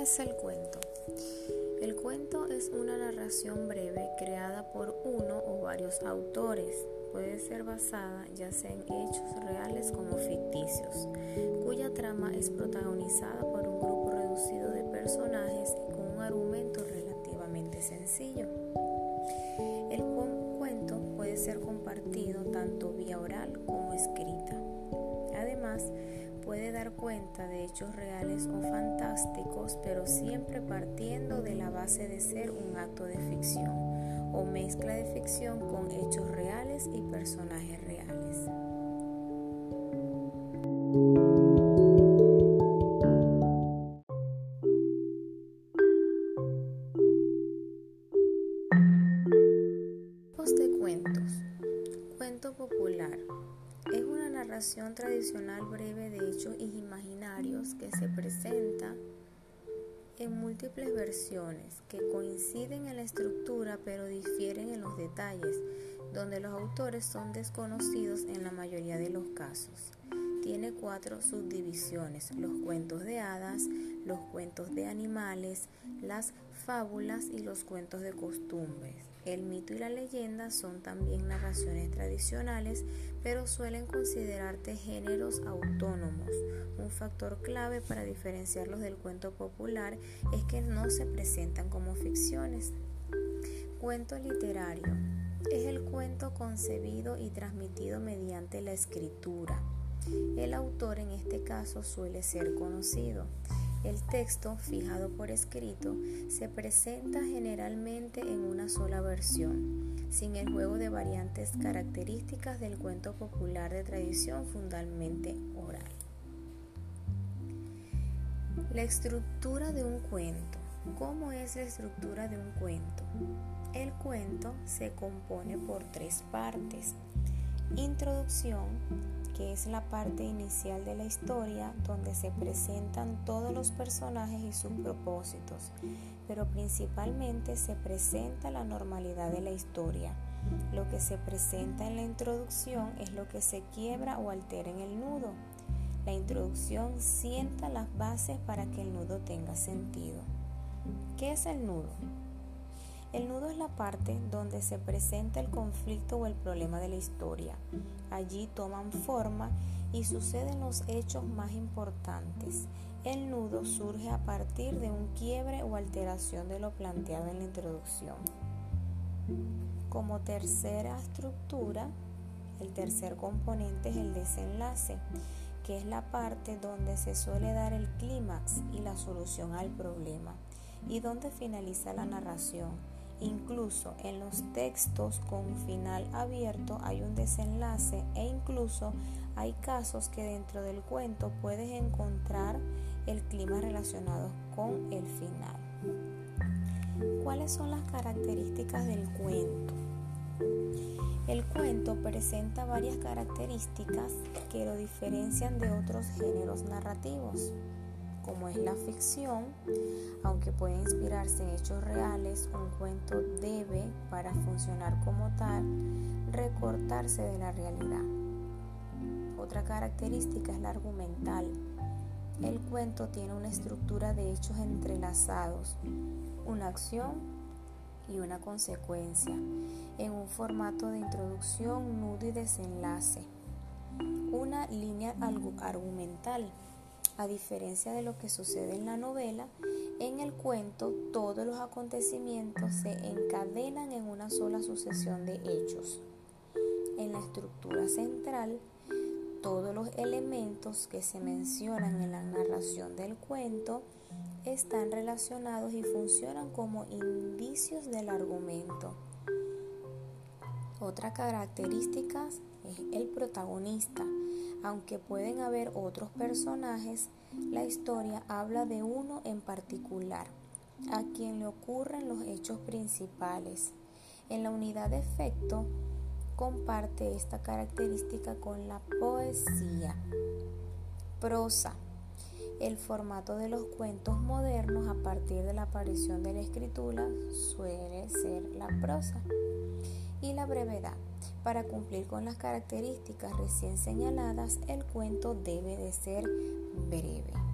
es el cuento? El cuento es una narración breve creada por uno o varios autores. Puede ser basada ya sea en hechos reales como ficticios, cuya trama es protagonizada por un grupo reducido de personajes y con un argumento relativamente sencillo. El cuento puede ser compartido tanto vía oral como escrita. Además, puede dar cuenta de hechos reales o fantásticos, pero siempre partiendo de la base de ser un acto de ficción o mezcla de ficción con hechos reales y personajes reales. de cuentos. Cuento popular narración tradicional breve de hechos imaginarios que se presenta en múltiples versiones que coinciden en la estructura pero difieren en los detalles, donde los autores son desconocidos en la mayoría de los casos. Tiene cuatro subdivisiones, los cuentos de hadas, los cuentos de animales, las fábulas y los cuentos de costumbres. El mito y la leyenda son también narraciones tradicionales, pero suelen considerarse géneros autónomos. Un factor clave para diferenciarlos del cuento popular es que no se presentan como ficciones. Cuento literario es el cuento concebido y transmitido mediante la escritura. El autor en este caso suele ser conocido. El texto, fijado por escrito, se presenta generalmente en una sola versión, sin el juego de variantes características del cuento popular de tradición fundamentalmente oral. La estructura de un cuento. ¿Cómo es la estructura de un cuento? El cuento se compone por tres partes. Introducción, que es la parte inicial de la historia donde se presentan todos los personajes y sus propósitos, pero principalmente se presenta la normalidad de la historia. Lo que se presenta en la introducción es lo que se quiebra o altera en el nudo. La introducción sienta las bases para que el nudo tenga sentido. ¿Qué es el nudo? El nudo es la parte donde se presenta el conflicto o el problema de la historia. Allí toman forma y suceden los hechos más importantes. El nudo surge a partir de un quiebre o alteración de lo planteado en la introducción. Como tercera estructura, el tercer componente es el desenlace, que es la parte donde se suele dar el clímax y la solución al problema, y donde finaliza la narración Incluso en los textos con final abierto hay un desenlace e incluso hay casos que dentro del cuento puedes encontrar el clima relacionado con el final. ¿Cuáles son las características del cuento? El cuento presenta varias características que lo diferencian de otros géneros narrativos como es la ficción, aunque puede inspirarse en hechos reales, un cuento debe, para funcionar como tal, recortarse de la realidad. Otra característica es la argumental. El cuento tiene una estructura de hechos entrelazados, una acción y una consecuencia, en un formato de introducción, nudo y desenlace. Una línea argumental a diferencia de lo que sucede en la novela, en el cuento todos los acontecimientos se encadenan en una sola sucesión de hechos. En la estructura central, todos los elementos que se mencionan en la narración del cuento están relacionados y funcionan como indicios del argumento. Otra característica es el protagonista. Aunque pueden haber otros personajes, la historia habla de uno en particular, a quien le ocurren los hechos principales. En la unidad de efecto, comparte esta característica con la poesía. Prosa. El formato de los cuentos modernos a partir de la aparición de la escritura suele ser la prosa. Y la brevedad. Para cumplir con las características recién señaladas, el cuento debe de ser breve.